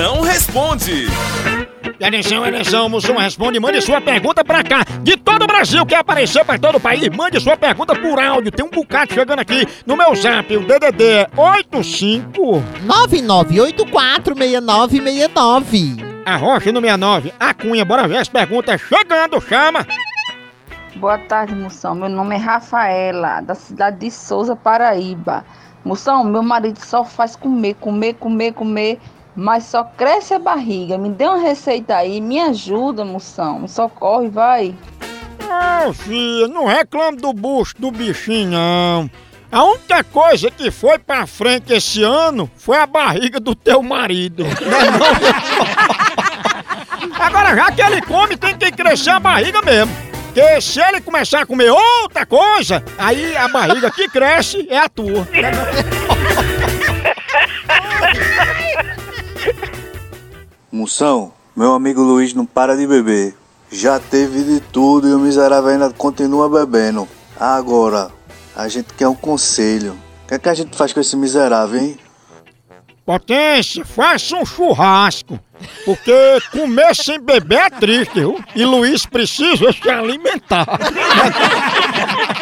Moção responde. Atenção, atenção, Moção responde, mande sua pergunta pra cá. De todo o Brasil, quer aparecer pra todo o país, mande sua pergunta por áudio. Tem um bocado chegando aqui no meu zap, o DDD é 85 99846969. a Rocha no 69. A Cunha, bora ver as perguntas chegando, chama. Boa tarde, Moção. Meu nome é Rafaela, da cidade de Souza, Paraíba. Moção, meu marido só faz comer, comer, comer, comer, mas só cresce a barriga. Me dê uma receita aí, me ajuda, Moção. Me socorre, vai. Ô, filha, não reclame do bucho do bichinho, não. A única coisa que foi pra frente esse ano foi a barriga do teu marido. Não é não? Agora, já que ele come, tem que crescer a barriga mesmo. Porque se ele começar a comer outra coisa, aí a barriga que cresce é a tua. Moção, meu amigo Luiz não para de beber. Já teve de tudo e o miserável ainda continua bebendo. Agora, a gente quer um conselho. O que, é que a gente faz com esse miserável, hein? Potência, faça um churrasco. Porque comer sem beber é triste, viu? E Luiz precisa se alimentar.